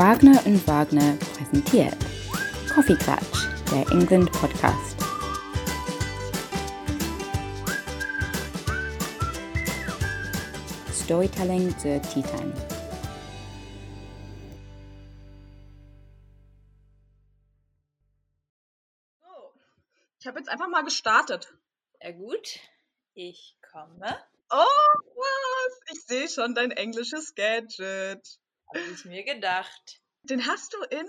Wagner und Wagner präsentiert Coffee Klatsch, der England Podcast. Storytelling zur Tea Time. So, ich habe jetzt einfach mal gestartet. Ja gut, ich komme. Oh, was? Ich sehe schon dein englisches Gadget. Habe ich mir gedacht. Den hast du in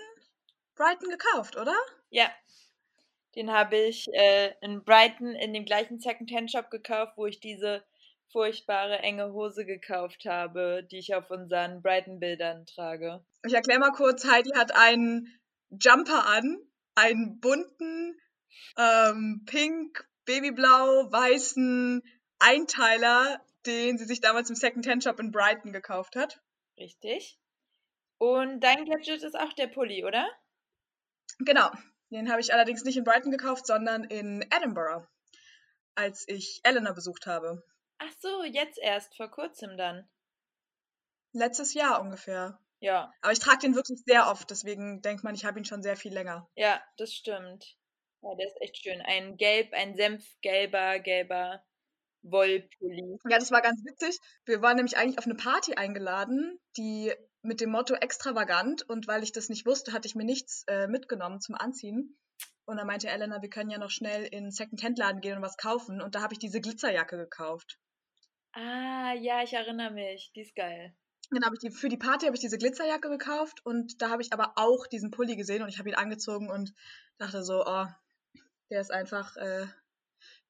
Brighton gekauft, oder? Ja, den habe ich äh, in Brighton in dem gleichen Second-Hand-Shop gekauft, wo ich diese furchtbare enge Hose gekauft habe, die ich auf unseren Brighton-Bildern trage. Ich erkläre mal kurz, Heidi hat einen Jumper an, einen bunten, ähm, pink, babyblau, weißen Einteiler, den sie sich damals im Second-Hand-Shop in Brighton gekauft hat. Richtig. Und dein Gadget ist auch der Pulli, oder? Genau. Den habe ich allerdings nicht in Brighton gekauft, sondern in Edinburgh, als ich Eleanor besucht habe. Ach so, jetzt erst, vor kurzem dann. Letztes Jahr ungefähr. Ja, Aber ich trage den wirklich sehr oft, deswegen denkt man, ich habe ihn schon sehr viel länger. ja, das stimmt. Ja, der ist echt schön. Ein gelb, ein senfgelber, gelber Wollpulli. Ja, das war ganz witzig. Wir waren nämlich eigentlich auf eine Party eingeladen, die mit dem Motto extravagant und weil ich das nicht wusste, hatte ich mir nichts äh, mitgenommen zum Anziehen. Und dann meinte Elena, wir können ja noch schnell in einen Second-Hand-Laden gehen und was kaufen. Und da habe ich diese Glitzerjacke gekauft. Ah, ja, ich erinnere mich. Die ist geil. Dann habe ich die, für die Party habe ich diese Glitzerjacke gekauft und da habe ich aber auch diesen Pulli gesehen und ich habe ihn angezogen und dachte so, oh, der ist einfach, äh,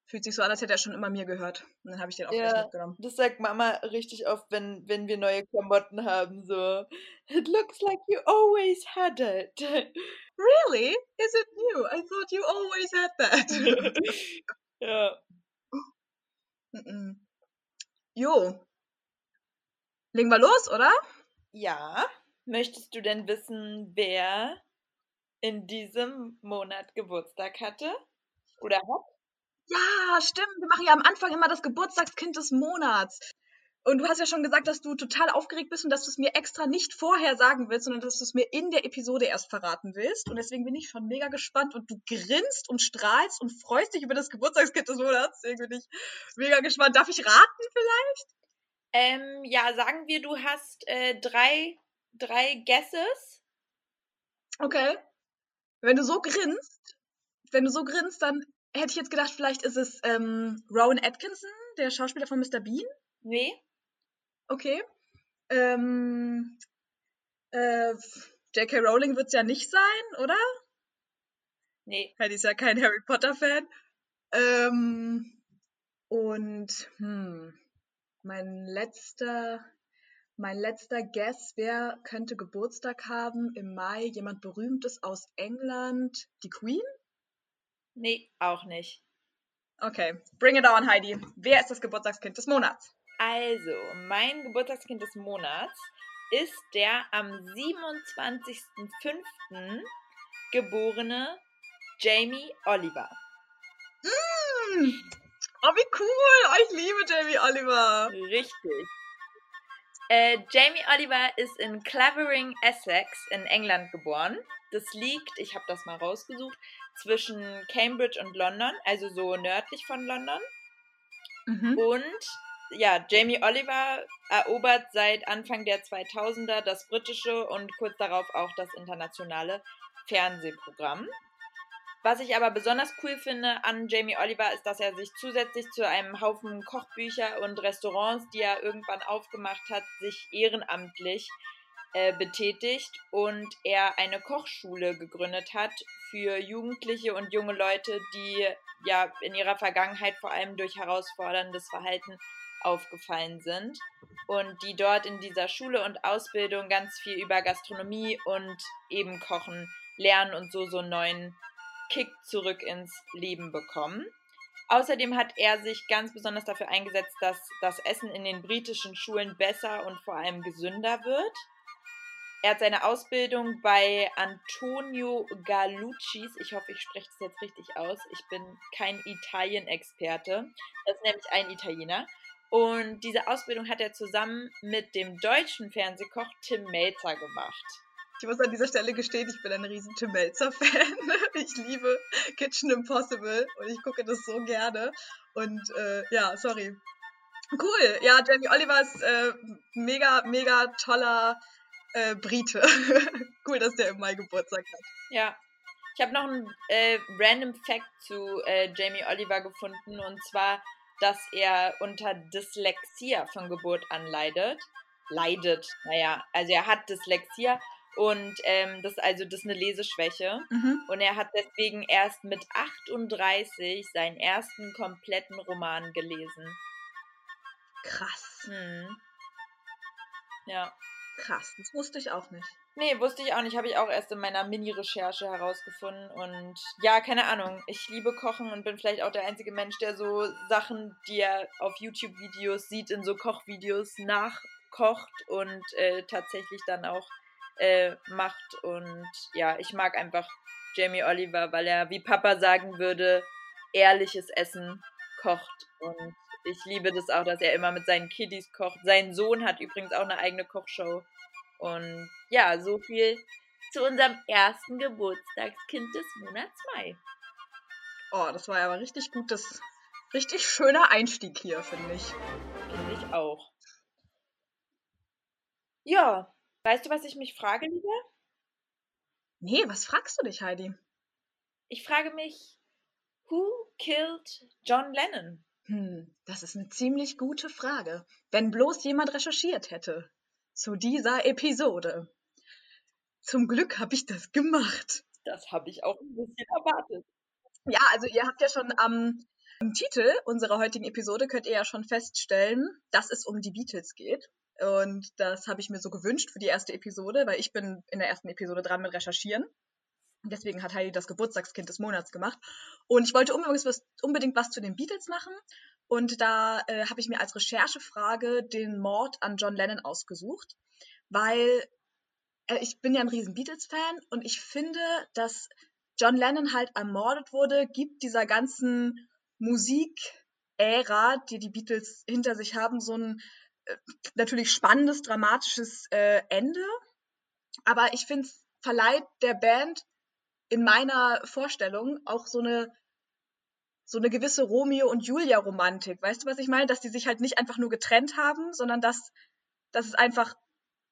fühlt sich so an, als hätte er schon immer mir gehört. Und dann habe ich den auch gleich Ja, mitgenommen. das sagt Mama richtig oft, wenn, wenn wir neue Klamotten haben, so, it looks like you always had it. Really? Is it new? I thought you always had that. ja. Jo. Legen wir los, oder? Ja, möchtest du denn wissen, wer in diesem Monat Geburtstag hatte? Oder hat? Ja, stimmt. Wir machen ja am Anfang immer das Geburtstagskind des Monats. Und du hast ja schon gesagt, dass du total aufgeregt bist und dass du es mir extra nicht vorher sagen willst, sondern dass du es mir in der Episode erst verraten willst. Und deswegen bin ich schon mega gespannt und du grinst und strahlst und freust dich über das Geburtstagskind des Monats. Deswegen bin ich mega gespannt. Darf ich raten vielleicht? Ähm, ja, sagen wir, du hast äh, drei, drei Guesses. Okay. Wenn du so grinst, wenn du so grinst, dann hätte ich jetzt gedacht, vielleicht ist es ähm, Rowan Atkinson, der Schauspieler von Mr. Bean. Nee? Okay. Ähm, äh, J.K. Rowling wird es ja nicht sein, oder? Nee. Heidi ist ja kein Harry Potter-Fan. Ähm, und hm, mein letzter, mein letzter Guess, wer könnte Geburtstag haben im Mai? Jemand Berühmtes aus England? Die Queen? Nee, auch nicht. Okay, bring it on, Heidi. Wer ist das Geburtstagskind des Monats? Also, mein Geburtstagskind des Monats ist der am 27.05. geborene Jamie Oliver. Mm, oh, wie cool! Ich liebe Jamie Oliver. Richtig. Äh, Jamie Oliver ist in Clavering, Essex in England geboren. Das liegt, ich habe das mal rausgesucht, zwischen Cambridge und London, also so nördlich von London. Mhm. Und ja, Jamie Oliver erobert seit Anfang der 2000er das britische und kurz darauf auch das internationale Fernsehprogramm. Was ich aber besonders cool finde an Jamie Oliver ist, dass er sich zusätzlich zu einem Haufen Kochbücher und Restaurants, die er irgendwann aufgemacht hat, sich ehrenamtlich äh, betätigt und er eine Kochschule gegründet hat für Jugendliche und junge Leute, die ja in ihrer Vergangenheit vor allem durch herausforderndes Verhalten aufgefallen sind und die dort in dieser Schule und Ausbildung ganz viel über Gastronomie und eben Kochen lernen und so so einen neuen Kick zurück ins Leben bekommen. Außerdem hat er sich ganz besonders dafür eingesetzt, dass das Essen in den britischen Schulen besser und vor allem gesünder wird. Er hat seine Ausbildung bei Antonio Galuccis, ich hoffe, ich spreche das jetzt richtig aus, ich bin kein Italien-Experte, das ist nämlich ein Italiener. Und diese Ausbildung hat er zusammen mit dem deutschen Fernsehkoch Tim Melzer gemacht. Ich muss an dieser Stelle gestehen, ich bin ein riesen Tim Melzer-Fan. Ich liebe Kitchen Impossible und ich gucke das so gerne. Und äh, ja, sorry. Cool. Ja, Jamie Oliver ist äh, mega, mega toller äh, Brite. cool, dass der im Mai Geburtstag hat. Ja. Ich habe noch einen äh, random Fact zu äh, Jamie Oliver gefunden und zwar, dass er unter Dyslexia von Geburt an leidet. Leidet, naja, also er hat Dyslexia und ähm, das also das ist eine Leseschwäche. Mhm. Und er hat deswegen erst mit 38 seinen ersten kompletten Roman gelesen. Krass. Hm. Ja. Krass. Das wusste ich auch nicht. Nee, wusste ich auch nicht. Habe ich auch erst in meiner Mini-Recherche herausgefunden. Und ja, keine Ahnung. Ich liebe Kochen und bin vielleicht auch der einzige Mensch, der so Sachen, die er auf YouTube-Videos sieht, in so Kochvideos nachkocht und äh, tatsächlich dann auch äh, macht. Und ja, ich mag einfach Jamie Oliver, weil er, wie Papa sagen würde, ehrliches Essen kocht. Und ich liebe das auch, dass er immer mit seinen Kiddies kocht. Sein Sohn hat übrigens auch eine eigene Kochshow. Und ja, so viel zu unserem ersten Geburtstagskind des Monats Mai. Oh, das war ja aber richtig gutes, richtig schöner Einstieg hier, finde ich. Finde ich auch. Ja, weißt du, was ich mich frage, Liebe? Nee, was fragst du dich, Heidi? Ich frage mich, who killed John Lennon? Hm, das ist eine ziemlich gute Frage. Wenn bloß jemand recherchiert hätte. Zu dieser Episode. Zum Glück habe ich das gemacht. Das habe ich auch ein bisschen erwartet. Ja, also ihr habt ja schon am, am Titel unserer heutigen Episode, könnt ihr ja schon feststellen, dass es um die Beatles geht. Und das habe ich mir so gewünscht für die erste Episode, weil ich bin in der ersten Episode dran mit Recherchieren. Deswegen hat Heidi das Geburtstagskind des Monats gemacht. Und ich wollte unbedingt was, unbedingt was zu den Beatles machen. Und da äh, habe ich mir als Recherchefrage den Mord an John Lennon ausgesucht, weil äh, ich bin ja ein riesen Beatles-Fan und ich finde, dass John Lennon halt ermordet wurde, gibt dieser ganzen Musikära, die die Beatles hinter sich haben, so ein äh, natürlich spannendes, dramatisches äh, Ende. Aber ich finde, es verleiht der Band in meiner Vorstellung auch so eine so eine gewisse Romeo und Julia Romantik. Weißt du, was ich meine? Dass die sich halt nicht einfach nur getrennt haben, sondern dass, dass es einfach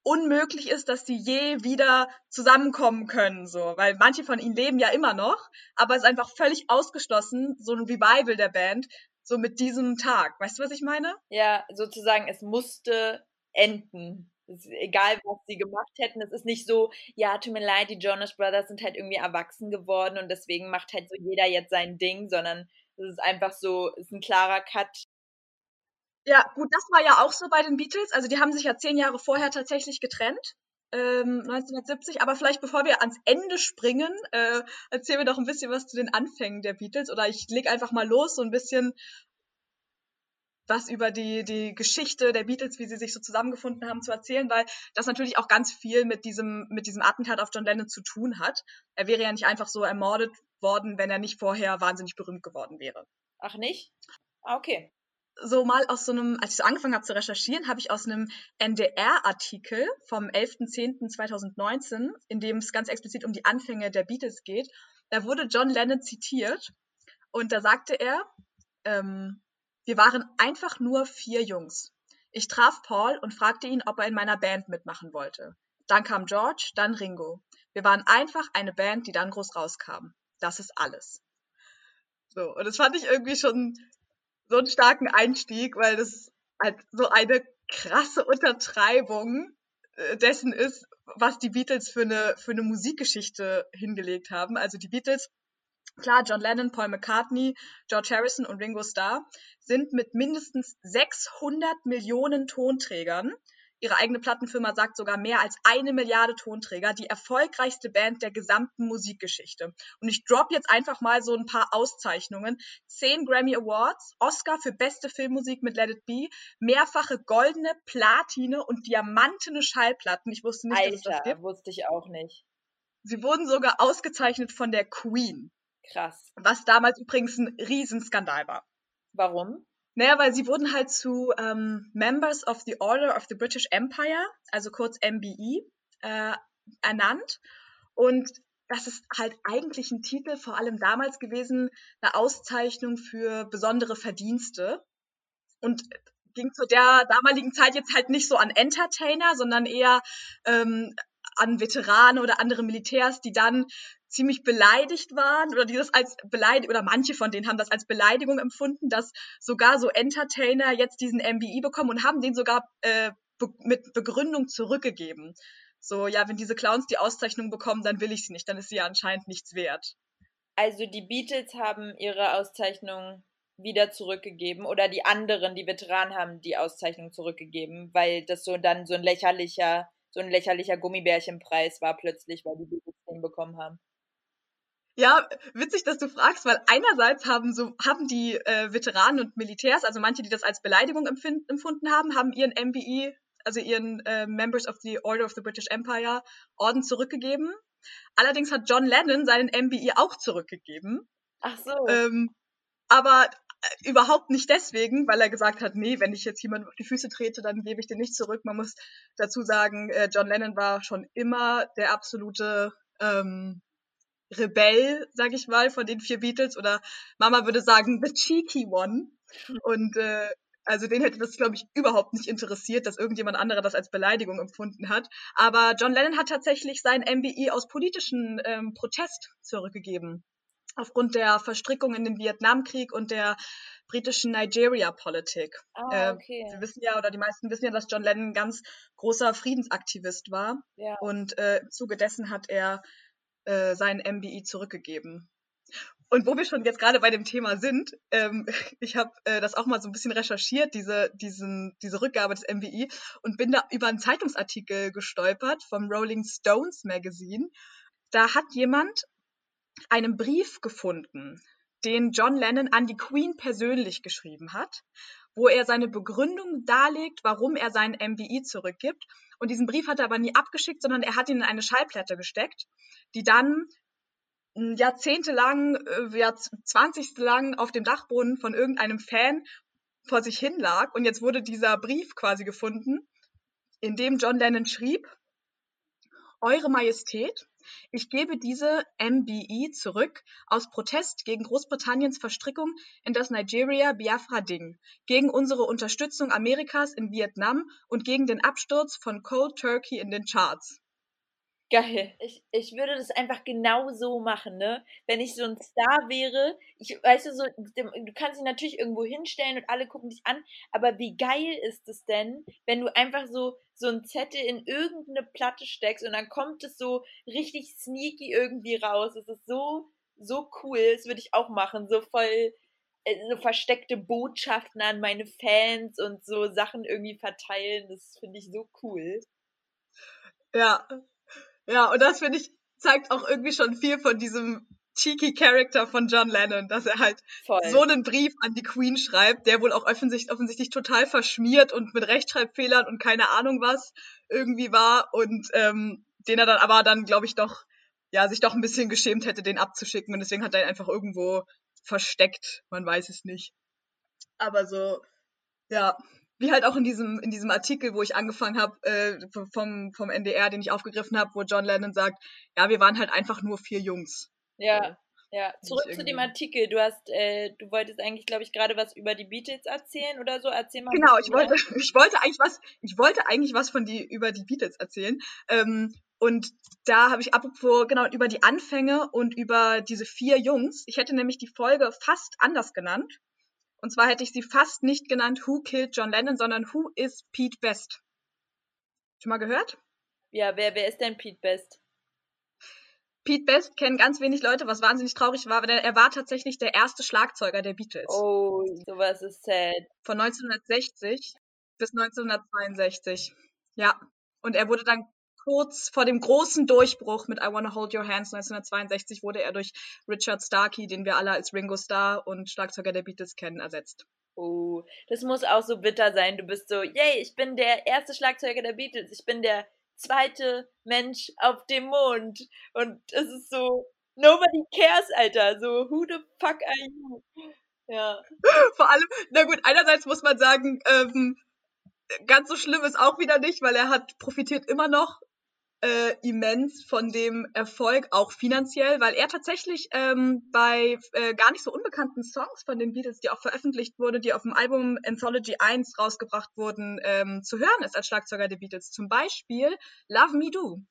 unmöglich ist, dass die je wieder zusammenkommen können, so, weil manche von ihnen leben ja immer noch, aber es ist einfach völlig ausgeschlossen, so ein Revival der Band, so mit diesem Tag. Weißt du, was ich meine? Ja, sozusagen, es musste enden. Egal, was sie gemacht hätten. Es ist nicht so, ja, tut mir leid, die Jonas Brothers sind halt irgendwie erwachsen geworden und deswegen macht halt so jeder jetzt sein Ding, sondern es ist einfach so, es ist ein klarer Cut. Ja, gut, das war ja auch so bei den Beatles. Also die haben sich ja zehn Jahre vorher tatsächlich getrennt. Ähm, 1970, aber vielleicht bevor wir ans Ende springen, äh, erzählen wir doch ein bisschen was zu den Anfängen der Beatles oder ich leg einfach mal los, so ein bisschen was über die, die Geschichte der Beatles, wie sie sich so zusammengefunden haben, zu erzählen, weil das natürlich auch ganz viel mit diesem, mit diesem Attentat auf John Lennon zu tun hat. Er wäre ja nicht einfach so ermordet worden, wenn er nicht vorher wahnsinnig berühmt geworden wäre. Ach nicht? Ah, okay. So mal aus so einem, als ich so angefangen habe zu recherchieren, habe ich aus einem NDR-Artikel vom 11.10.2019, in dem es ganz explizit um die Anfänge der Beatles geht, da wurde John Lennon zitiert und da sagte er, ähm, wir waren einfach nur vier Jungs. Ich traf Paul und fragte ihn, ob er in meiner Band mitmachen wollte. Dann kam George, dann Ringo. Wir waren einfach eine Band, die dann groß rauskam. Das ist alles. So, und das fand ich irgendwie schon so einen starken Einstieg, weil das halt so eine krasse Untertreibung äh, dessen ist, was die Beatles für eine, für eine Musikgeschichte hingelegt haben. Also die Beatles Klar, John Lennon, Paul McCartney, George Harrison und Ringo Starr sind mit mindestens 600 Millionen Tonträgern, ihre eigene Plattenfirma sagt sogar mehr als eine Milliarde Tonträger, die erfolgreichste Band der gesamten Musikgeschichte. Und ich drop jetzt einfach mal so ein paar Auszeichnungen. Zehn Grammy Awards, Oscar für beste Filmmusik mit Let It Be, mehrfache goldene, platine und diamantene Schallplatten. Ich wusste nicht, Alter, dass es das gibt. wusste ich auch nicht. Sie wurden sogar ausgezeichnet von der Queen. Krass. Was damals übrigens ein Riesenskandal war. Warum? Naja, weil sie wurden halt zu ähm, Members of the Order of the British Empire, also kurz MBE, äh, ernannt. Und das ist halt eigentlich ein Titel, vor allem damals gewesen, eine Auszeichnung für besondere Verdienste. Und ging zu der damaligen Zeit jetzt halt nicht so an Entertainer, sondern eher ähm, an Veteranen oder andere Militärs, die dann ziemlich beleidigt waren oder die das als Beleidigung oder manche von denen haben das als Beleidigung empfunden, dass sogar so Entertainer jetzt diesen MBI bekommen und haben den sogar äh, be mit Begründung zurückgegeben. So, ja, wenn diese Clowns die Auszeichnung bekommen, dann will ich sie nicht, dann ist sie ja anscheinend nichts wert. Also die Beatles haben ihre Auszeichnung wieder zurückgegeben oder die anderen, die Veteranen haben die Auszeichnung zurückgegeben, weil das so dann so ein lächerlicher, so ein lächerlicher Gummibärchenpreis war plötzlich, weil die Beatles den bekommen haben. Ja, witzig, dass du fragst, weil einerseits haben so haben die äh, Veteranen und Militärs, also manche, die das als Beleidigung empfunden haben, haben ihren MBE, also ihren äh, Members of the Order of the British Empire Orden zurückgegeben. Allerdings hat John Lennon seinen MBE auch zurückgegeben. Ach so. Ähm, aber äh, überhaupt nicht deswegen, weil er gesagt hat, nee, wenn ich jetzt jemandem auf die Füße trete, dann gebe ich den nicht zurück. Man muss dazu sagen, äh, John Lennon war schon immer der absolute ähm, Rebell, sag ich mal, von den vier Beatles. Oder Mama würde sagen, the cheeky one. Und äh, also den hätte das, glaube ich, überhaupt nicht interessiert, dass irgendjemand anderer das als Beleidigung empfunden hat. Aber John Lennon hat tatsächlich sein MBE aus politischen ähm, Protest zurückgegeben. Aufgrund der Verstrickung in den Vietnamkrieg und der britischen Nigeria-Politik. Ah, okay. Äh, Sie wissen ja, oder die meisten wissen ja, dass John Lennon ein ganz großer Friedensaktivist war. Ja. Und äh, im Zuge dessen hat er äh, seinen MBI zurückgegeben. Und wo wir schon jetzt gerade bei dem Thema sind, ähm, ich habe äh, das auch mal so ein bisschen recherchiert, diese, diesen, diese Rückgabe des MBI, und bin da über einen Zeitungsartikel gestolpert vom Rolling Stones Magazine. Da hat jemand einen Brief gefunden, den John Lennon an die Queen persönlich geschrieben hat, wo er seine Begründung darlegt, warum er seinen MBI zurückgibt. Und diesen Brief hat er aber nie abgeschickt, sondern er hat ihn in eine Schallplatte gesteckt, die dann jahrzehntelang, äh, ja, 20 lang auf dem Dachboden von irgendeinem Fan vor sich hin lag. Und jetzt wurde dieser Brief quasi gefunden, in dem John Lennon schrieb, Eure Majestät, ich gebe diese MBE zurück aus Protest gegen Großbritanniens Verstrickung in das Nigeria-Biafra-Ding, gegen unsere Unterstützung Amerikas in Vietnam und gegen den Absturz von Cold Turkey in den Charts. Geil. Ich, ich würde das einfach genau so machen, ne? Wenn ich so ein Star wäre, ich weißt du so, du kannst dich natürlich irgendwo hinstellen und alle gucken dich an, aber wie geil ist es denn, wenn du einfach so so ein Zettel in irgendeine Platte steckst und dann kommt es so richtig sneaky irgendwie raus. Es ist so so cool, das würde ich auch machen, so voll äh, so versteckte Botschaften an meine Fans und so Sachen irgendwie verteilen, das finde ich so cool. Ja, ja, und das finde ich, zeigt auch irgendwie schon viel von diesem cheeky Character von John Lennon, dass er halt Voll. so einen Brief an die Queen schreibt, der wohl auch offensichtlich, offensichtlich total verschmiert und mit Rechtschreibfehlern und keine Ahnung was irgendwie war und ähm, den er dann aber dann, glaube ich, doch, ja, sich doch ein bisschen geschämt hätte, den abzuschicken und deswegen hat er ihn einfach irgendwo versteckt. Man weiß es nicht. Aber so, ja, wie halt auch in diesem, in diesem Artikel, wo ich angefangen habe, äh, vom, vom NDR, den ich aufgegriffen habe, wo John Lennon sagt, ja, wir waren halt einfach nur vier Jungs. Ja, ja. Zurück zu dem Artikel. Du hast, äh, du wolltest eigentlich, glaube ich, gerade was über die Beatles erzählen oder so. Erzähl mal. Genau, ich wollte, ich wollte eigentlich was, ich wollte eigentlich was von die, über die Beatles erzählen. Ähm, und da habe ich apropos, genau, über die Anfänge und über diese vier Jungs. Ich hätte nämlich die Folge fast anders genannt. Und zwar hätte ich sie fast nicht genannt Who Killed John Lennon, sondern Who is Pete Best? Schon mal gehört? Ja, wer, wer ist denn Pete Best? Pete Best kennen ganz wenig Leute, was wahnsinnig traurig war, denn er war tatsächlich der erste Schlagzeuger der Beatles. Oh, sowas ist sad. Von 1960 bis 1962. Ja. Und er wurde dann kurz vor dem großen Durchbruch mit I Wanna Hold Your Hands 1962 wurde er durch Richard Starkey, den wir alle als Ringo Starr und Schlagzeuger der Beatles kennen, ersetzt. Oh, das muss auch so bitter sein. Du bist so, yay, ich bin der erste Schlagzeuger der Beatles. Ich bin der zweite Mensch auf dem Mond. Und es ist so, nobody cares, Alter. So, who the fuck are you? Ja. Vor allem, na gut, einerseits muss man sagen, ähm, ganz so schlimm ist auch wieder nicht, weil er hat profitiert immer noch äh, immens von dem Erfolg, auch finanziell, weil er tatsächlich ähm, bei äh, gar nicht so unbekannten Songs von den Beatles, die auch veröffentlicht wurde, die auf dem Album Anthology 1 rausgebracht wurden, ähm, zu hören ist als Schlagzeuger der Beatles. Zum Beispiel Love Me Do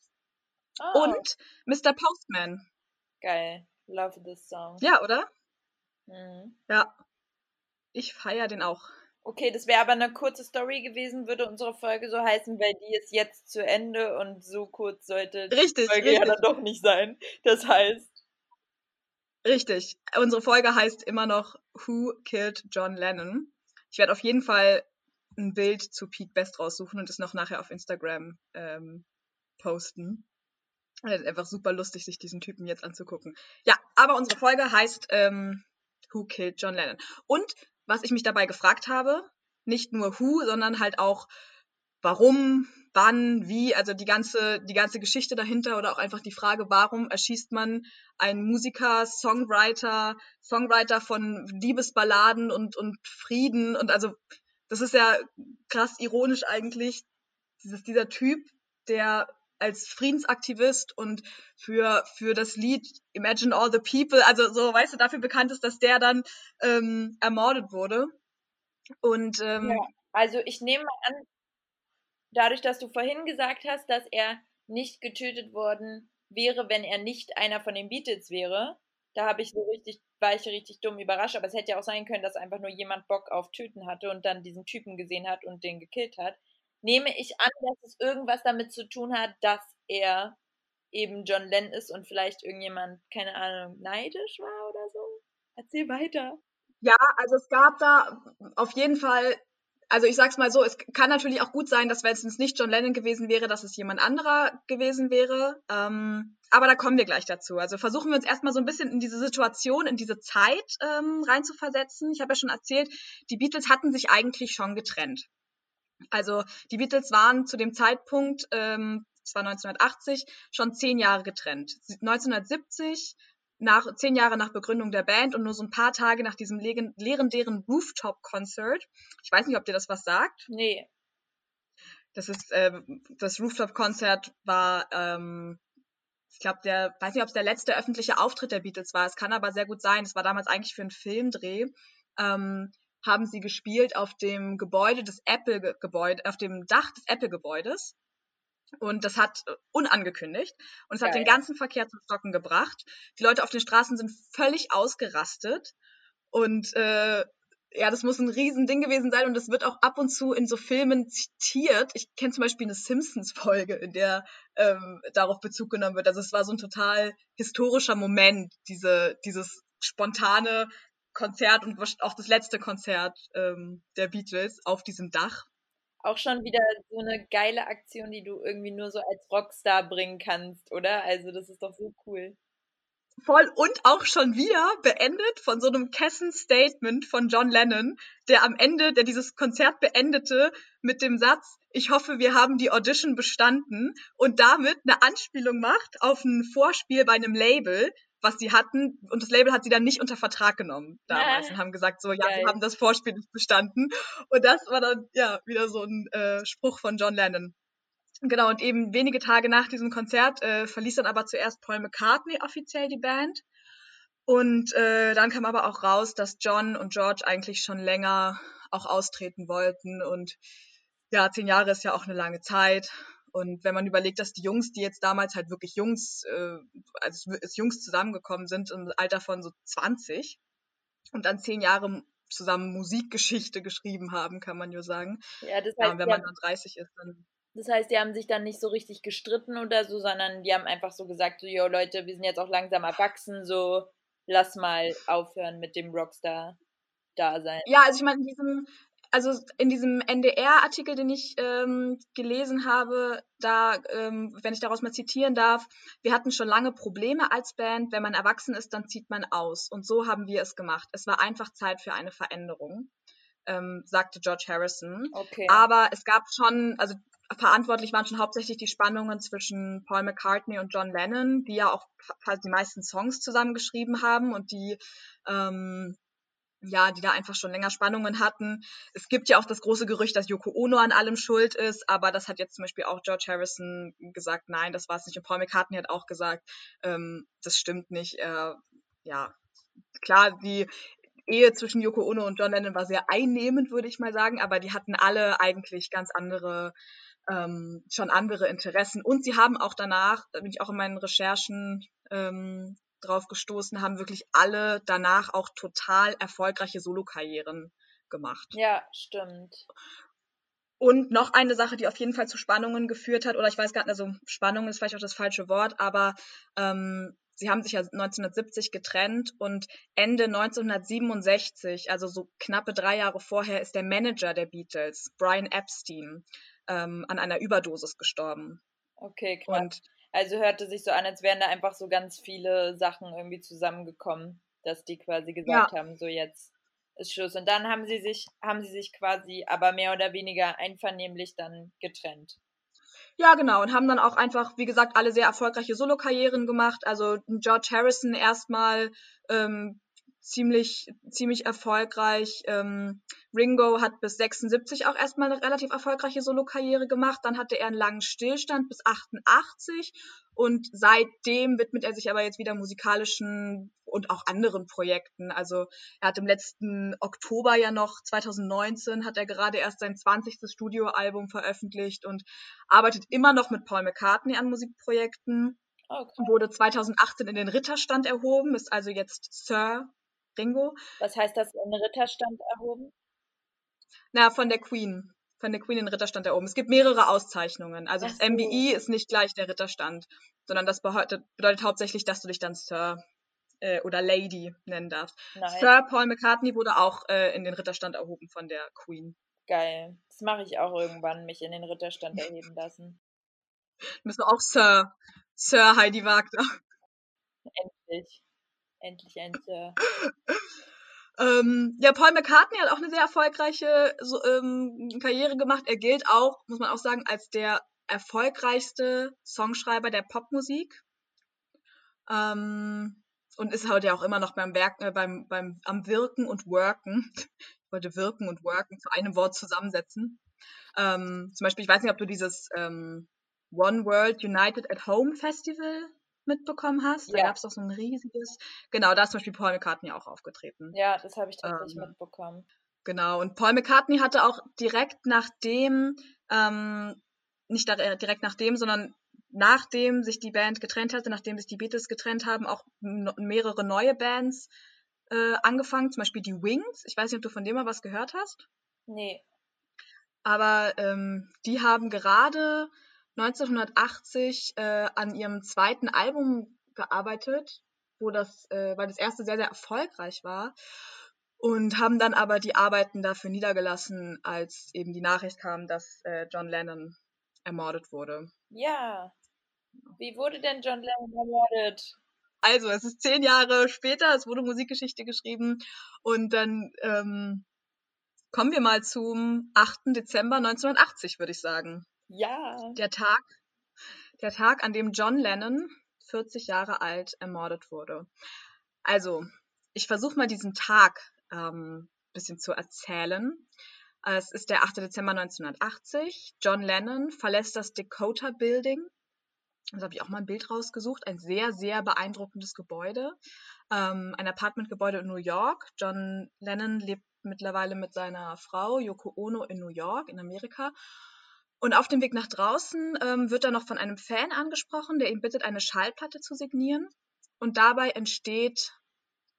Oh, und Mr. Postman. geil. Love this song. Ja, oder? Mhm. Ja. Ich feiere den auch. Okay, das wäre aber eine kurze Story gewesen, würde unsere Folge so heißen, weil die ist jetzt zu Ende und so kurz sollte die Richtig, Folge ja richtig. dann doch nicht sein. Das heißt, Richtig. Unsere Folge heißt immer noch Who Killed John Lennon? Ich werde auf jeden Fall ein Bild zu Pete Best raussuchen und es noch nachher auf Instagram ähm, posten. Es ist einfach super lustig, sich diesen Typen jetzt anzugucken. Ja, aber unsere Folge heißt ähm, Who Killed John Lennon? Und was ich mich dabei gefragt habe, nicht nur Who, sondern halt auch warum, wann, wie, also die ganze, die ganze Geschichte dahinter oder auch einfach die Frage, warum erschießt man einen Musiker, Songwriter, Songwriter von Liebesballaden und, und Frieden? Und also das ist ja krass ironisch eigentlich, dieses, dieser Typ, der als Friedensaktivist und für, für das Lied Imagine All the People, also so, weißt du, dafür bekannt ist, dass der dann ähm, ermordet wurde. Und ähm, Ja. also ich nehme mal an, dadurch, dass du vorhin gesagt hast, dass er nicht getötet worden wäre, wenn er nicht einer von den Beatles wäre, da habe ich so richtig, war ich richtig dumm überrascht, aber es hätte ja auch sein können, dass einfach nur jemand Bock auf Töten hatte und dann diesen Typen gesehen hat und den gekillt hat. Nehme ich an, dass es irgendwas damit zu tun hat, dass er eben John Lennon ist und vielleicht irgendjemand, keine Ahnung, neidisch war oder so? Erzähl weiter. Ja, also es gab da auf jeden Fall, also ich sag's mal so, es kann natürlich auch gut sein, dass wenn es nicht John Lennon gewesen wäre, dass es jemand anderer gewesen wäre. Ähm, aber da kommen wir gleich dazu. Also versuchen wir uns erstmal so ein bisschen in diese Situation, in diese Zeit ähm, reinzuversetzen. Ich habe ja schon erzählt, die Beatles hatten sich eigentlich schon getrennt. Also die Beatles waren zu dem Zeitpunkt, ähm, es war 1980, schon zehn Jahre getrennt. 1970 nach zehn Jahre nach Begründung der Band und nur so ein paar Tage nach diesem legen- legendären Rooftop-Concert. Ich weiß nicht, ob dir das was sagt. Nee. Das ist ähm, das Rooftop-Konzert war, ähm, ich glaube, der weiß nicht, ob es der letzte öffentliche Auftritt der Beatles war. Es kann aber sehr gut sein. Es war damals eigentlich für einen Filmdreh. Ähm, haben sie gespielt auf dem Gebäude des Apple-Gebäude, auf dem Dach des Apple-Gebäudes. Und das hat äh, unangekündigt. Und es hat Geil. den ganzen Verkehr zum Stocken gebracht. Die Leute auf den Straßen sind völlig ausgerastet. Und äh, ja, das muss ein Riesending gewesen sein. Und das wird auch ab und zu in so Filmen zitiert. Ich kenne zum Beispiel eine Simpsons-Folge, in der ähm, darauf Bezug genommen wird. Also es war so ein total historischer Moment, diese, dieses spontane Konzert und auch das letzte Konzert ähm, der Beatles auf diesem Dach. auch schon wieder so eine geile Aktion, die du irgendwie nur so als Rockstar bringen kannst, oder? Also das ist doch so cool. Voll und auch schon wieder beendet von so einem Kessen-Statement von John Lennon, der am Ende, der dieses Konzert beendete mit dem Satz, ich hoffe, wir haben die Audition bestanden und damit eine Anspielung macht auf ein Vorspiel bei einem Label, was sie hatten und das Label hat sie dann nicht unter Vertrag genommen damals Ah, und haben gesagt so, ja, geil. sie haben das Vorspiel nicht bestanden und das war dann ja wieder so ein äh, Spruch von John Lennon. Genau, und eben wenige Tage nach diesem Konzert äh, verließ dann aber zuerst Paul McCartney offiziell die Band. Und äh, dann kam aber auch raus, dass John und George eigentlich schon länger auch austreten wollten. Und ja, zehn Jahre ist ja auch eine lange Zeit. Und wenn man überlegt, dass die Jungs, die jetzt damals halt wirklich Jungs, äh, also als Jungs zusammengekommen sind im Alter von so 20 und dann zehn Jahre zusammen Musikgeschichte geschrieben haben, kann man ja sagen. Ja, das Ja, heißt, und wenn man dann 30 ist, dann das heißt, die haben sich dann nicht so richtig gestritten oder so, sondern die haben einfach so gesagt, so, yo Leute, wir sind jetzt auch langsam erwachsen, so lass mal aufhören mit dem Rockstar-Dasein. Ja, also ich meine, in diesem, also in diesem NDR-Artikel, den ich ähm, gelesen habe, da, ähm, wenn ich daraus mal zitieren darf, wir hatten schon lange Probleme als Band. Wenn man erwachsen ist, dann zieht man aus. Und so haben wir es gemacht. Es war einfach Zeit für eine Veränderung, ähm, sagte George Harrison. Okay. Aber es gab schon, also verantwortlich waren schon hauptsächlich die Spannungen zwischen Paul McCartney und John Lennon, die ja auch fast die meisten Songs zusammengeschrieben haben und die ähm, ja, die da einfach schon länger Spannungen hatten. Es gibt ja auch das große Gerücht, dass Yoko Ono an allem schuld ist, aber das hat jetzt zum Beispiel auch George Harrison gesagt, nein, das war es nicht. Und Paul McCartney hat auch gesagt, ähm, das stimmt nicht. Äh, ja, klar, die Ehe zwischen Yoko Ono und John Lennon war sehr einnehmend, würde ich mal sagen, aber die hatten alle eigentlich ganz andere, ähm, schon andere Interessen. Und sie haben auch danach, da bin ich auch in meinen Recherchen ähm, drauf gestoßen, haben wirklich alle danach auch total erfolgreiche Solokarrieren gemacht. Ja, stimmt. Und noch eine Sache, die auf jeden Fall zu Spannungen geführt hat, oder ich weiß gar nicht, also Spannungen ist vielleicht auch das falsche Wort, aber ähm, sie haben sich ja 1970 getrennt und Ende 1967, also so knappe drei Jahre vorher, ist der Manager der Beatles, Brian Epstein, ähm, an einer Überdosis gestorben. Okay, krass. Und also hörte sich so an, als wären da einfach so ganz viele Sachen irgendwie zusammengekommen, dass die quasi gesagt ja. haben, so jetzt ist Schluss. Und dann haben sie sich, haben sie sich quasi aber mehr oder weniger einvernehmlich dann getrennt. Ja, genau. Und haben dann auch einfach, wie gesagt, alle sehr erfolgreiche Solokarrieren gemacht. Also George Harrison erstmal ähm, ziemlich, ziemlich erfolgreich. Ähm, Ringo hat bis 76 auch erstmal eine relativ erfolgreiche Solokarriere gemacht. Dann hatte er einen langen Stillstand bis 88 und seitdem widmet er sich aber jetzt wieder musikalischen und auch anderen Projekten. Also er hat im letzten Oktober ja noch, 2019, hat er gerade erst sein 20. Studioalbum veröffentlicht und arbeitet immer noch mit Paul McCartney an Musikprojekten. Okay. Wurde 2018 in den Ritterstand erhoben, ist also jetzt Sir Ringo. Was heißt das, in Ritterstand erhoben? Na, von der Queen. Von der Queen in den Ritterstand erhoben. Es gibt mehrere Auszeichnungen. Also Ach das so. MBE ist nicht gleich der Ritterstand, sondern das bedeutet, bedeutet hauptsächlich, dass du dich dann Sir äh, oder Lady nennen darfst. Nein. Sir Paul McCartney wurde auch äh, in den Ritterstand erhoben von der Queen. Geil. Das mache ich auch irgendwann, mich in den Ritterstand erheben lassen. Müssen wir auch Sir, Sir Heidi Wagner. Endlich. Endlich Sir. ähm, ja, Paul McCartney hat auch eine sehr erfolgreiche so, ähm, Karriere gemacht. Er gilt auch, muss man auch sagen, als der erfolgreichste Songschreiber der Popmusik. Ähm, und ist heute ja auch immer noch beim Werken, äh, beim, beim, am Wirken und Worken. Ich wollte Wirken und Worken zu einem Wort zusammensetzen. Ähm, zum Beispiel, ich weiß nicht, ob du dieses ähm, One World United at Home Festival mitbekommen hast. Da gab es doch so ein riesiges. Genau, da ist zum Beispiel Paul McCartney auch aufgetreten. Ja, das habe ich tatsächlich ähm, mitbekommen. Genau, und Paul McCartney hatte auch direkt nachdem, ähm, nicht direkt nachdem, sondern nachdem sich die Band getrennt hatte, nachdem sich die Beatles getrennt haben, auch mehrere neue Bands äh, angefangen, zum Beispiel die Wings. Ich weiß nicht, ob du von dem mal was gehört hast. Nee. Aber ähm, die haben gerade 1980 äh, an ihrem zweiten Album gearbeitet, wo das, äh, weil das erste sehr, sehr erfolgreich war. Und haben dann aber die Arbeiten dafür niedergelassen, als eben die Nachricht kam, dass äh, John Lennon ermordet wurde. Ja. Wie wurde denn John Lennon ermordet? Also, es ist zehn Jahre später, es wurde Musikgeschichte geschrieben und dann ähm, kommen wir mal zum 8. Dezember 1980, würde ich sagen. Ja. Der Tag, der Tag, an dem John Lennon 40 Jahre alt ermordet wurde. Also, ich versuche mal diesen Tag ein ähm, bisschen zu erzählen. Es ist der 8. Dezember 1980. John Lennon verlässt das Dakota Building. Da habe ich auch mal ein Bild rausgesucht. Ein sehr, sehr beeindruckendes Gebäude. Ähm, ein Apartmentgebäude in New York. John Lennon lebt mittlerweile mit seiner Frau Yoko Ono in New York, in Amerika. Und auf dem Weg nach draußen ähm, wird er noch von einem Fan angesprochen, der ihn bittet, eine Schallplatte zu signieren. Und dabei entsteht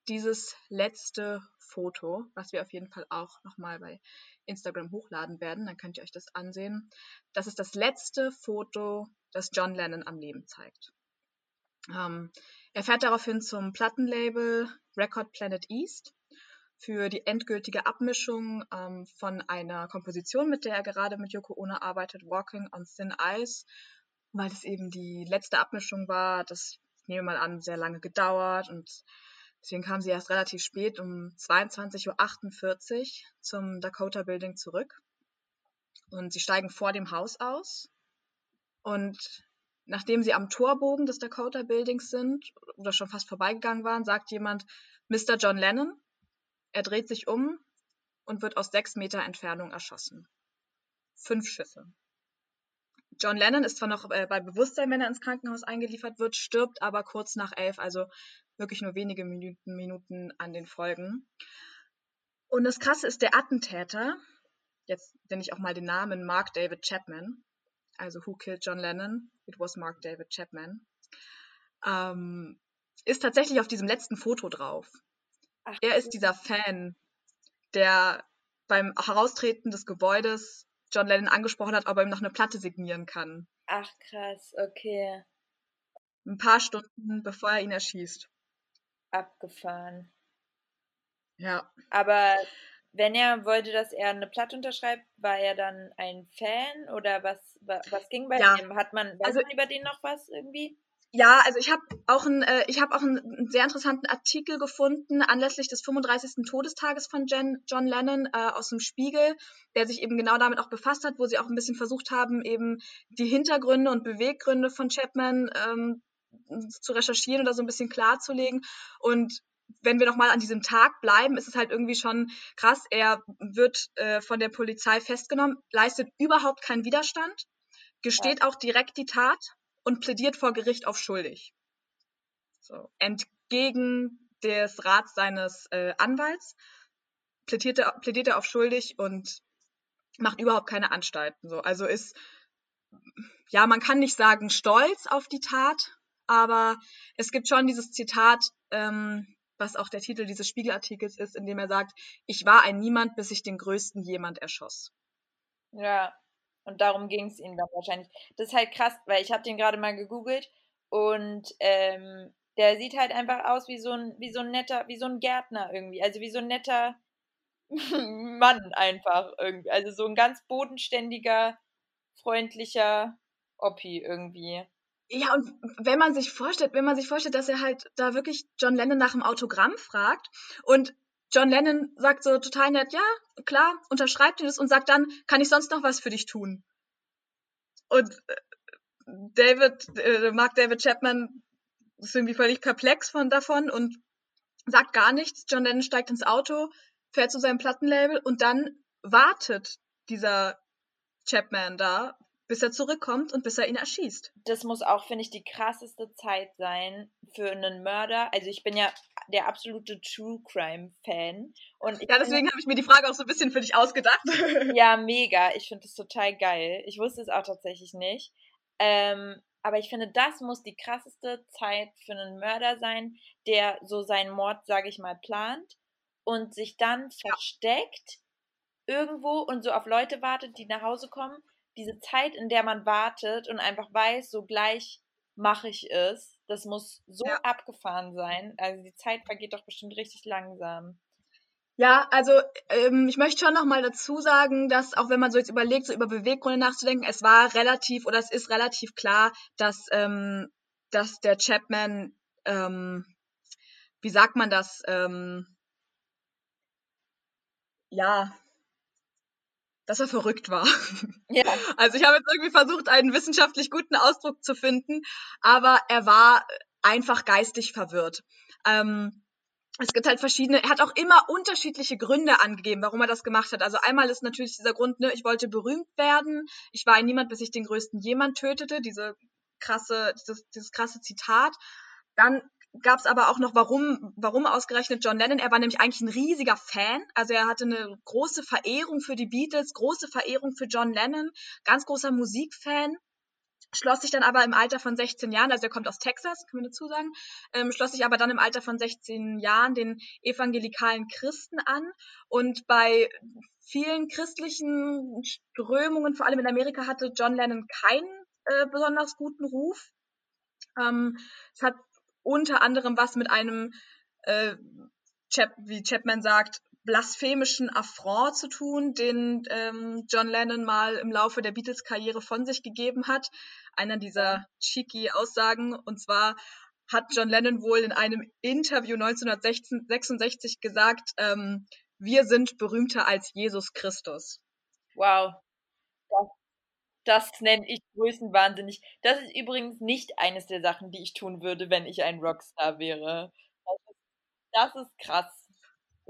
dieses letzte Foto, was wir auf jeden Fall auch nochmal bei Instagram hochladen werden. Dann könnt ihr euch das ansehen. Das ist das letzte Foto, das John Lennon am Leben zeigt. Ähm, er fährt daraufhin zum Plattenlabel Record Planet East für die endgültige Abmischung ähm, von einer Komposition, mit der er gerade mit Yoko Ono arbeitet, Walking on Thin Ice, weil es eben die letzte Abmischung war. Das ich nehme mal an, sehr lange gedauert und deswegen kam sie erst relativ spät um 22.48 Uhr zum Dakota Building zurück. Und sie steigen vor dem Haus aus und nachdem sie am Torbogen des Dakota Buildings sind oder schon fast vorbeigegangen waren, sagt jemand Mr. John Lennon Er dreht sich um und wird aus sechs Meter Entfernung erschossen. Fünf Schüsse. John Lennon ist zwar noch äh, bei Bewusstsein, wenn er ins Krankenhaus eingeliefert wird, stirbt aber kurz nach elf, also wirklich nur wenige Minuten, Minuten an den Folgen. Und das Krasse ist, der Attentäter, jetzt nenne ich auch mal den Namen Mark David Chapman, also Who Killed John Lennon? It was Mark David Chapman, ähm, ist tatsächlich auf diesem letzten Foto drauf. Ach, er ist dieser Fan, der beim Heraustreten des Gebäudes John Lennon angesprochen hat, ob er ihm noch eine Platte signieren kann. Ach krass, okay. Ein paar Stunden bevor er ihn erschießt. Abgefahren. Ja. Aber wenn er wollte, dass er eine Platte unterschreibt, war er dann ein Fan oder was, was, ging bei ja. ihm? Hat man, weiß also, man über den noch was irgendwie? Ja, also ich habe auch einen, äh, ich habe auch einen, sehr interessanten Artikel gefunden anlässlich des 35. Todestages von Jen, John Lennon äh, aus dem Spiegel, der sich eben genau damit auch befasst hat, wo sie auch ein bisschen versucht haben, eben die Hintergründe und Beweggründe von Chapman ähm, zu recherchieren oder so ein bisschen klarzulegen. Und wenn wir nochmal an diesem Tag bleiben, ist es halt irgendwie schon krass. Er wird äh, von der Polizei festgenommen, leistet überhaupt keinen Widerstand, gesteht ja. auch direkt die Tat und plädiert vor Gericht auf schuldig. So. Entgegen des Rats seines äh, Anwalts plädiert er, plädiert er auf schuldig und macht überhaupt keine Anstalten. So. Also ist, ja, man kann nicht sagen stolz auf die Tat, aber es gibt schon dieses Zitat, ähm, was auch der Titel dieses Spiegelartikels ist, in dem er sagt, ich war ein Niemand, bis ich den größten jemand erschoss. Ja, und darum ging es ihnen dann wahrscheinlich. Das ist halt krass, weil ich habe den gerade mal gegoogelt und ähm, der sieht halt einfach aus wie so ein, wie so ein netter, wie so ein Gärtner irgendwie. Also wie so ein netter Mann einfach irgendwie. Also so ein ganz bodenständiger, freundlicher Oppi irgendwie. Ja, und wenn man sich vorstellt, wenn man sich vorstellt, dass er halt da wirklich John Lennon nach dem Autogramm fragt und John Lennon sagt so total nett, ja, klar, unterschreibt ihr das und sagt dann, kann ich sonst noch was für dich tun? Und äh, David, äh, Mark David Chapman ist irgendwie völlig perplex von davon und sagt gar nichts. John Lennon steigt ins Auto, fährt zu seinem Plattenlabel und dann wartet dieser Chapman da, bis er zurückkommt und bis er ihn erschießt. Das muss auch, finde ich, die krasseste Zeit sein für einen Mörder. Also ich bin ja der absolute True Crime Fan. Und ja, deswegen habe ich mir die Frage auch so ein bisschen für dich ausgedacht. ja, mega. Ich finde das total geil. Ich wusste es auch tatsächlich nicht. Ähm, aber ich finde, das muss die krasseste Zeit für einen Mörder sein, der so seinen Mord, sage ich mal, plant und sich dann versteckt irgendwo und so auf Leute wartet, die nach Hause kommen diese Zeit, in der man wartet und einfach weiß, so gleich mache ich es, das muss so ja. abgefahren sein. Also die Zeit vergeht doch bestimmt richtig langsam. Ja, also ähm, ich möchte schon nochmal dazu sagen, dass auch wenn man so jetzt überlegt, so über Beweggründe nachzudenken, es war relativ oder es ist relativ klar, dass, ähm, dass der Chapman, ähm, wie sagt man das, ähm, ja, dass er verrückt war. Ja. Also ich habe jetzt irgendwie versucht, einen wissenschaftlich guten Ausdruck zu finden, aber er war einfach geistig verwirrt. Ähm, es gibt halt verschiedene, er hat auch immer unterschiedliche Gründe angegeben, warum er das gemacht hat. Also einmal ist natürlich dieser Grund, ne, ich wollte berühmt werden, ich war ein Niemand, bis ich den größten jemand tötete, diese krasse, dieses, dieses krasse Zitat. Dann gab es aber auch noch, warum, warum ausgerechnet John Lennon. Er war nämlich eigentlich ein riesiger Fan. Also er hatte eine große Verehrung für die Beatles, große Verehrung für John Lennon, ganz großer Musikfan. Schloss sich dann aber im Alter von 16 Jahren, also er kommt aus Texas, können wir dazu sagen, ähm, schloss sich aber dann im Alter von 16 Jahren den evangelikalen Christen an. Und bei vielen christlichen Strömungen, vor allem in Amerika, hatte John Lennon keinen äh, besonders guten Ruf. Ähm, es hat unter anderem was mit einem, äh, Chap, wie Chapman sagt, blasphemischen Affront zu tun, den ähm, John Lennon mal im Laufe der Beatles-Karriere von sich gegeben hat. Einer dieser cheeky Aussagen. Und zwar hat John Lennon wohl in einem Interview 1966 gesagt, ähm, wir sind berühmter als Jesus Christus. Wow. Das nenne ich größenwahnsinnig. Das ist übrigens nicht eines der Sachen, die ich tun würde, wenn ich ein Rockstar wäre. Das ist, krass.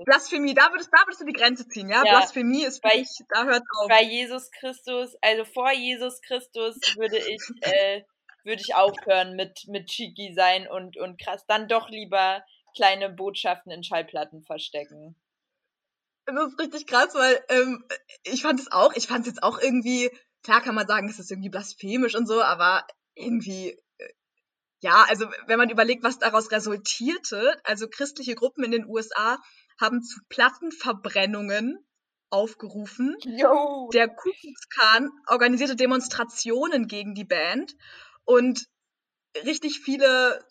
Blasphemie, da würdest, da würdest du die Grenze ziehen, ja? Ja, Blasphemie ist bei- wirklich, da hört auf. Bei Jesus Christus, also vor Jesus Christus, würde ich, äh, würde ich aufhören mit, mit cheeky sein und, und krass. Dann doch lieber kleine Botschaften in Schallplatten verstecken. Das ist richtig krass, weil ähm, ich fand es auch, ich fand es jetzt auch irgendwie, klar kann man sagen, es ist irgendwie blasphemisch und so, aber irgendwie, äh, ja, also wenn man überlegt, was daraus resultierte, also christliche Gruppen in den USA haben zu Plattenverbrennungen aufgerufen. Yo! Der Ku Klux Klan organisierte Demonstrationen gegen die Band und richtig viele,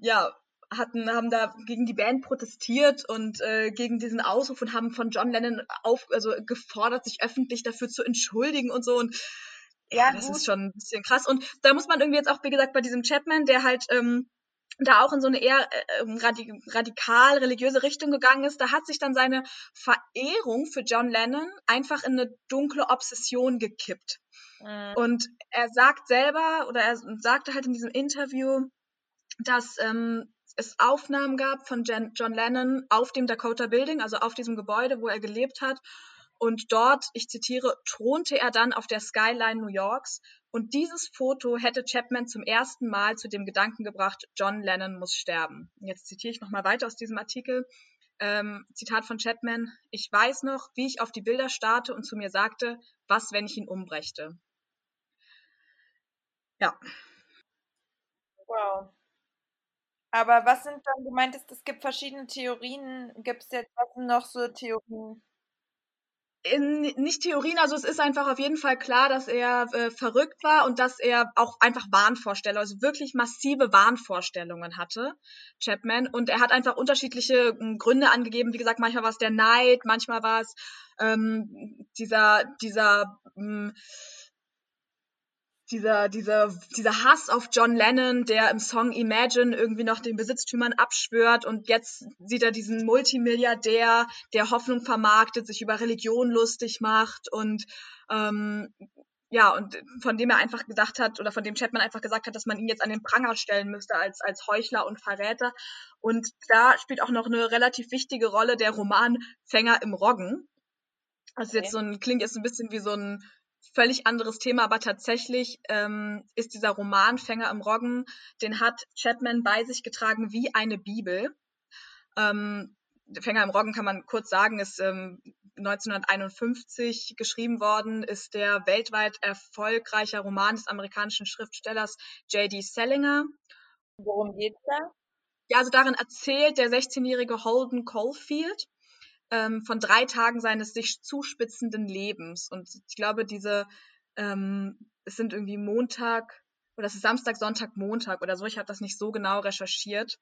ja, hatten, haben da gegen die Band protestiert und äh, gegen diesen Ausruf und haben von John Lennon auf, also gefordert, sich öffentlich dafür zu entschuldigen und so und ja, Ja, das gut. ist schon ein bisschen krass. Und da muss man irgendwie jetzt auch, wie gesagt, bei diesem Chapman, der halt ähm, da auch in so eine eher äh, ähm, radi radikal religiöse Richtung gegangen ist, da hat sich dann seine Verehrung für John Lennon einfach in eine dunkle Obsession gekippt. Mhm. Und er sagt selber, oder er sagte halt in diesem Interview, dass ähm, es Aufnahmen gab von Jan John Lennon auf dem Dakota Building, also auf diesem Gebäude, wo er gelebt hat. Und dort, ich zitiere, thronte er dann auf der Skyline New Yorks. Und dieses Foto hätte Chapman zum ersten Mal zu dem Gedanken gebracht, John Lennon muss sterben. Jetzt zitiere ich nochmal weiter aus diesem Artikel. Ähm, Zitat von Chapman. Ich weiß noch, wie ich auf die Bilder starrte und zu mir sagte, was, wenn ich ihn umbrächte. Ja, Wow. Aber was sind dann, du meintest, es gibt verschiedene Theorien. Gibt es jetzt was noch so Theorien? in, nicht Theorien, also es ist einfach auf jeden Fall klar, dass er äh, verrückt war und dass er auch einfach Wahnvorstellungen, also wirklich massive Wahnvorstellungen hatte, Chapman. Und er hat einfach unterschiedliche ähm, Gründe angegeben. Wie gesagt, manchmal war es der Neid, manchmal war es ähm, dieser, dieser, ähm, dieser, dieser, dieser Hass auf John Lennon, der im Song Imagine irgendwie noch den Besitztümern abschwört und jetzt sieht er diesen Multimilliardär, der Hoffnung vermarktet, sich über Religion lustig macht und ähm, ja, und von dem er einfach gesagt hat, oder von dem Chapman einfach gesagt hat, dass man ihn jetzt an den Pranger stellen müsste als, als Heuchler und Verräter. Und da spielt auch noch eine relativ wichtige Rolle der Roman Fänger im Roggen. Also jetzt so ein, klingt jetzt ein bisschen wie so ein völlig anderes Thema, aber tatsächlich ähm, ist dieser Roman Fänger im Roggen, den hat Chapman bei sich getragen wie eine Bibel. Ähm, Fänger im Roggen kann man kurz sagen, ist ähm, 1951 geschrieben worden, ist der weltweit erfolgreicher Roman des amerikanischen Schriftstellers J.D. Salinger. Worum geht's da? Ja, also darin erzählt der 16-jährige Holden Caulfield ähm, von drei Tagen seines sich zuspitzenden Lebens. Und ich glaube, diese, ähm, es sind irgendwie Montag oder es ist Samstag, Sonntag, Montag oder so. Ich habe das nicht so genau recherchiert.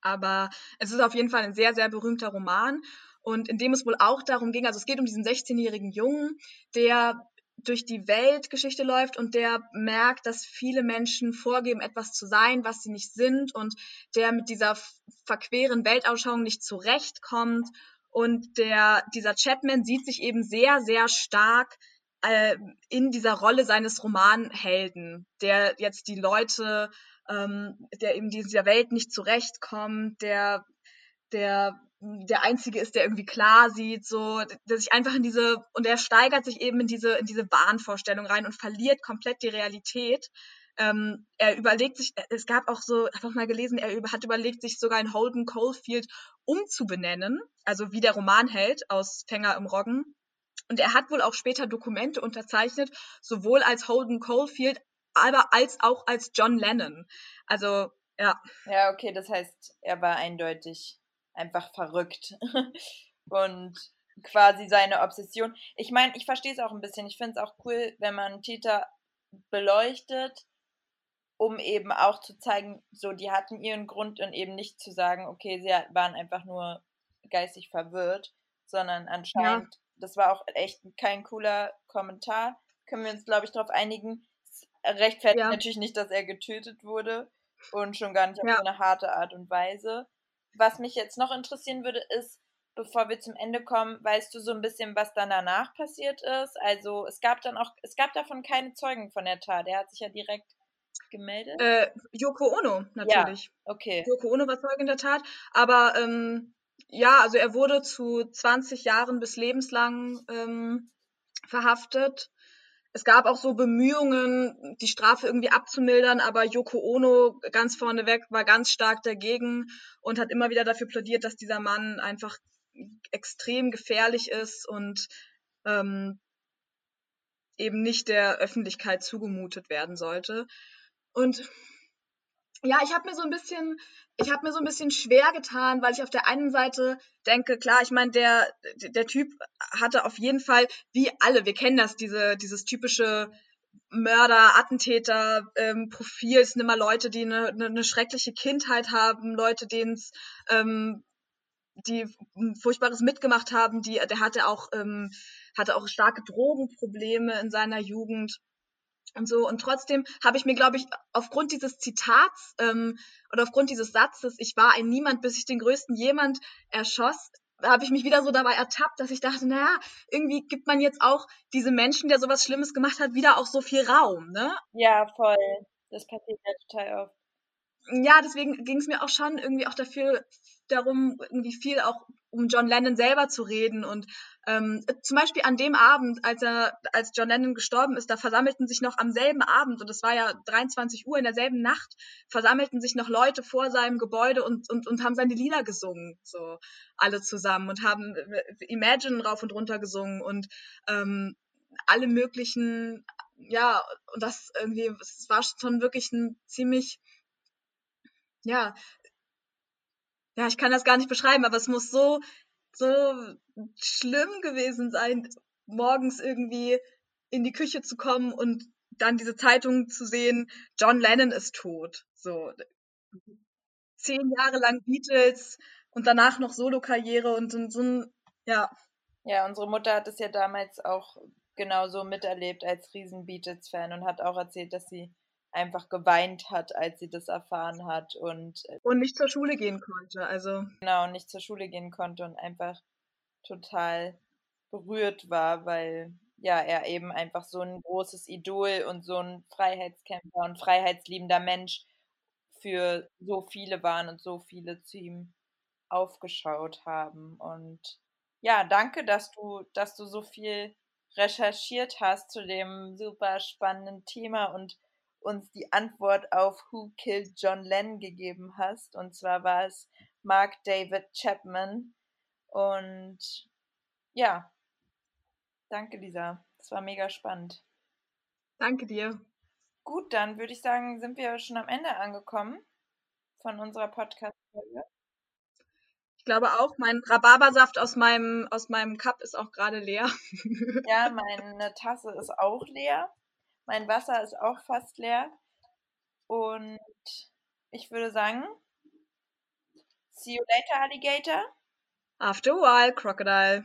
Aber es ist auf jeden Fall ein sehr, sehr berühmter Roman. Und in dem es wohl auch darum ging, also es geht um diesen 16-jährigen Jungen, der durch die Weltgeschichte läuft und der merkt, dass viele Menschen vorgeben, etwas zu sein, was sie nicht sind und der mit dieser verqueren Weltanschauung nicht zurechtkommt. Und der, dieser Chapman sieht sich eben sehr, sehr stark äh, in dieser Rolle seines Romanhelden, der jetzt die Leute, ähm, der eben dieser Welt nicht zurechtkommt, der, der der einzige ist, der irgendwie klar sieht, so, der sich einfach in diese, und er steigert sich eben in diese, in diese Wahnvorstellung rein und verliert komplett die Realität. Ähm, er überlegt sich, es gab auch so, ich habe mal gelesen, er über, hat überlegt, sich sogar in Holden Caulfield umzubenennen, also wie der Romanheld aus Fänger im Roggen. Und er hat wohl auch später Dokumente unterzeichnet, sowohl als Holden Caulfield, aber als auch als John Lennon. Also, ja. Ja, okay, das heißt, er war eindeutig einfach verrückt. Und quasi seine Obsession. Ich meine, ich verstehe es auch ein bisschen. Ich finde es auch cool, wenn man Täter beleuchtet, um eben auch zu zeigen, so, die hatten ihren Grund und eben nicht zu sagen, okay, sie waren einfach nur geistig verwirrt, sondern anscheinend, ja. das war auch echt kein cooler Kommentar. Können wir uns, glaube ich, darauf einigen. Es rechtfertigt ja. natürlich nicht, dass er getötet wurde und schon gar nicht auf Ja. so eine harte Art und Weise. Was mich jetzt noch interessieren würde, ist, bevor wir zum Ende kommen, weißt du so ein bisschen, was dann danach passiert ist? Also es gab dann auch, es gab davon keine Zeugen von der Tat. Er hat sich ja direkt gemeldet. Äh, Yoko Ono, natürlich. Okay. Yoko Ono war Zeugin der Tat. Aber ähm, ja, also er wurde zu 20 Jahren bis lebenslang ähm, verhaftet. Es gab auch so Bemühungen, die Strafe irgendwie abzumildern, aber Yoko Ono ganz vorneweg war ganz stark dagegen und hat immer wieder dafür plädiert, dass dieser Mann einfach extrem gefährlich ist und ähm, eben nicht der Öffentlichkeit zugemutet werden sollte. Und ja, ich habe mir so ein bisschen, ich habe mir so ein bisschen schwer getan, weil ich auf der einen Seite denke, klar, ich meine, der, der Typ hatte auf jeden Fall, wie alle, wir kennen das, diese, dieses typische Mörder, Attentäter, ähm, Profil, es sind immer Leute, die eine, eine, eine schreckliche Kindheit haben, Leute, denen es ähm, die Furchtbares mitgemacht haben, die, der hatte auch, ähm, hatte auch starke Drogenprobleme in seiner Jugend und so. Und trotzdem habe ich mir, glaube ich, aufgrund dieses Zitats ähm, oder aufgrund dieses Satzes, ich war ein Niemand, bis ich den größten jemand erschoss, habe ich mich wieder so dabei ertappt, dass ich dachte, naja, irgendwie gibt man jetzt auch diese Menschen, der sowas Schlimmes gemacht hat, wieder auch so viel Raum, ne? Ja, voll. Das passiert ja total oft. Ja, deswegen ging es mir auch schon irgendwie auch dafür darum, irgendwie viel auch um John Lennon selber zu reden. Und ähm, zum Beispiel an dem Abend, als er, als John Lennon gestorben ist, da versammelten sich noch am selben Abend, und es war ja 23 Uhr in derselben Nacht, versammelten sich noch Leute vor seinem Gebäude und, und, und haben seine Lieder gesungen, so alle zusammen und haben Imagine rauf und runter gesungen und ähm, alle möglichen, ja, und das irgendwie, es war schon wirklich ein ziemlich, ja, ja, ich kann das gar nicht beschreiben, aber es muss so, so schlimm gewesen sein, morgens irgendwie in die Küche zu kommen und dann diese Zeitung zu sehen, John Lennon ist tot. So zehn Jahre lang Beatles und danach noch Solo-Karriere und, so ein, ja. Ja, unsere Mutter hat es ja damals auch genauso miterlebt als riesen Beatles-Fan und hat auch erzählt, dass sie einfach geweint hat, als sie das erfahren hat und äh, und nicht zur Schule gehen konnte, also genau nicht zur Schule gehen konnte und einfach total berührt war, weil ja er eben einfach so ein großes Idol und so ein Freiheitskämpfer und freiheitsliebender Mensch für so viele waren und so viele zu ihm aufgeschaut haben. Und ja, danke, dass du, dass du so viel recherchiert hast zu dem super spannenden Thema und uns die Antwort auf Who Killed John Lennon gegeben hast. Und zwar war es Mark David Chapman. Und ja, danke Lisa. Das war mega spannend. Danke dir. Gut, dann würde ich sagen, sind wir schon am Ende angekommen von unserer Podcast-Folge. Ich glaube auch, mein Rhabarbersaft aus meinem, aus meinem Cup ist auch gerade leer. ja, meine Tasse ist auch leer. Mein Wasser ist auch fast leer. Und ich würde sagen, see you later, Alligator. After a while, Crocodile.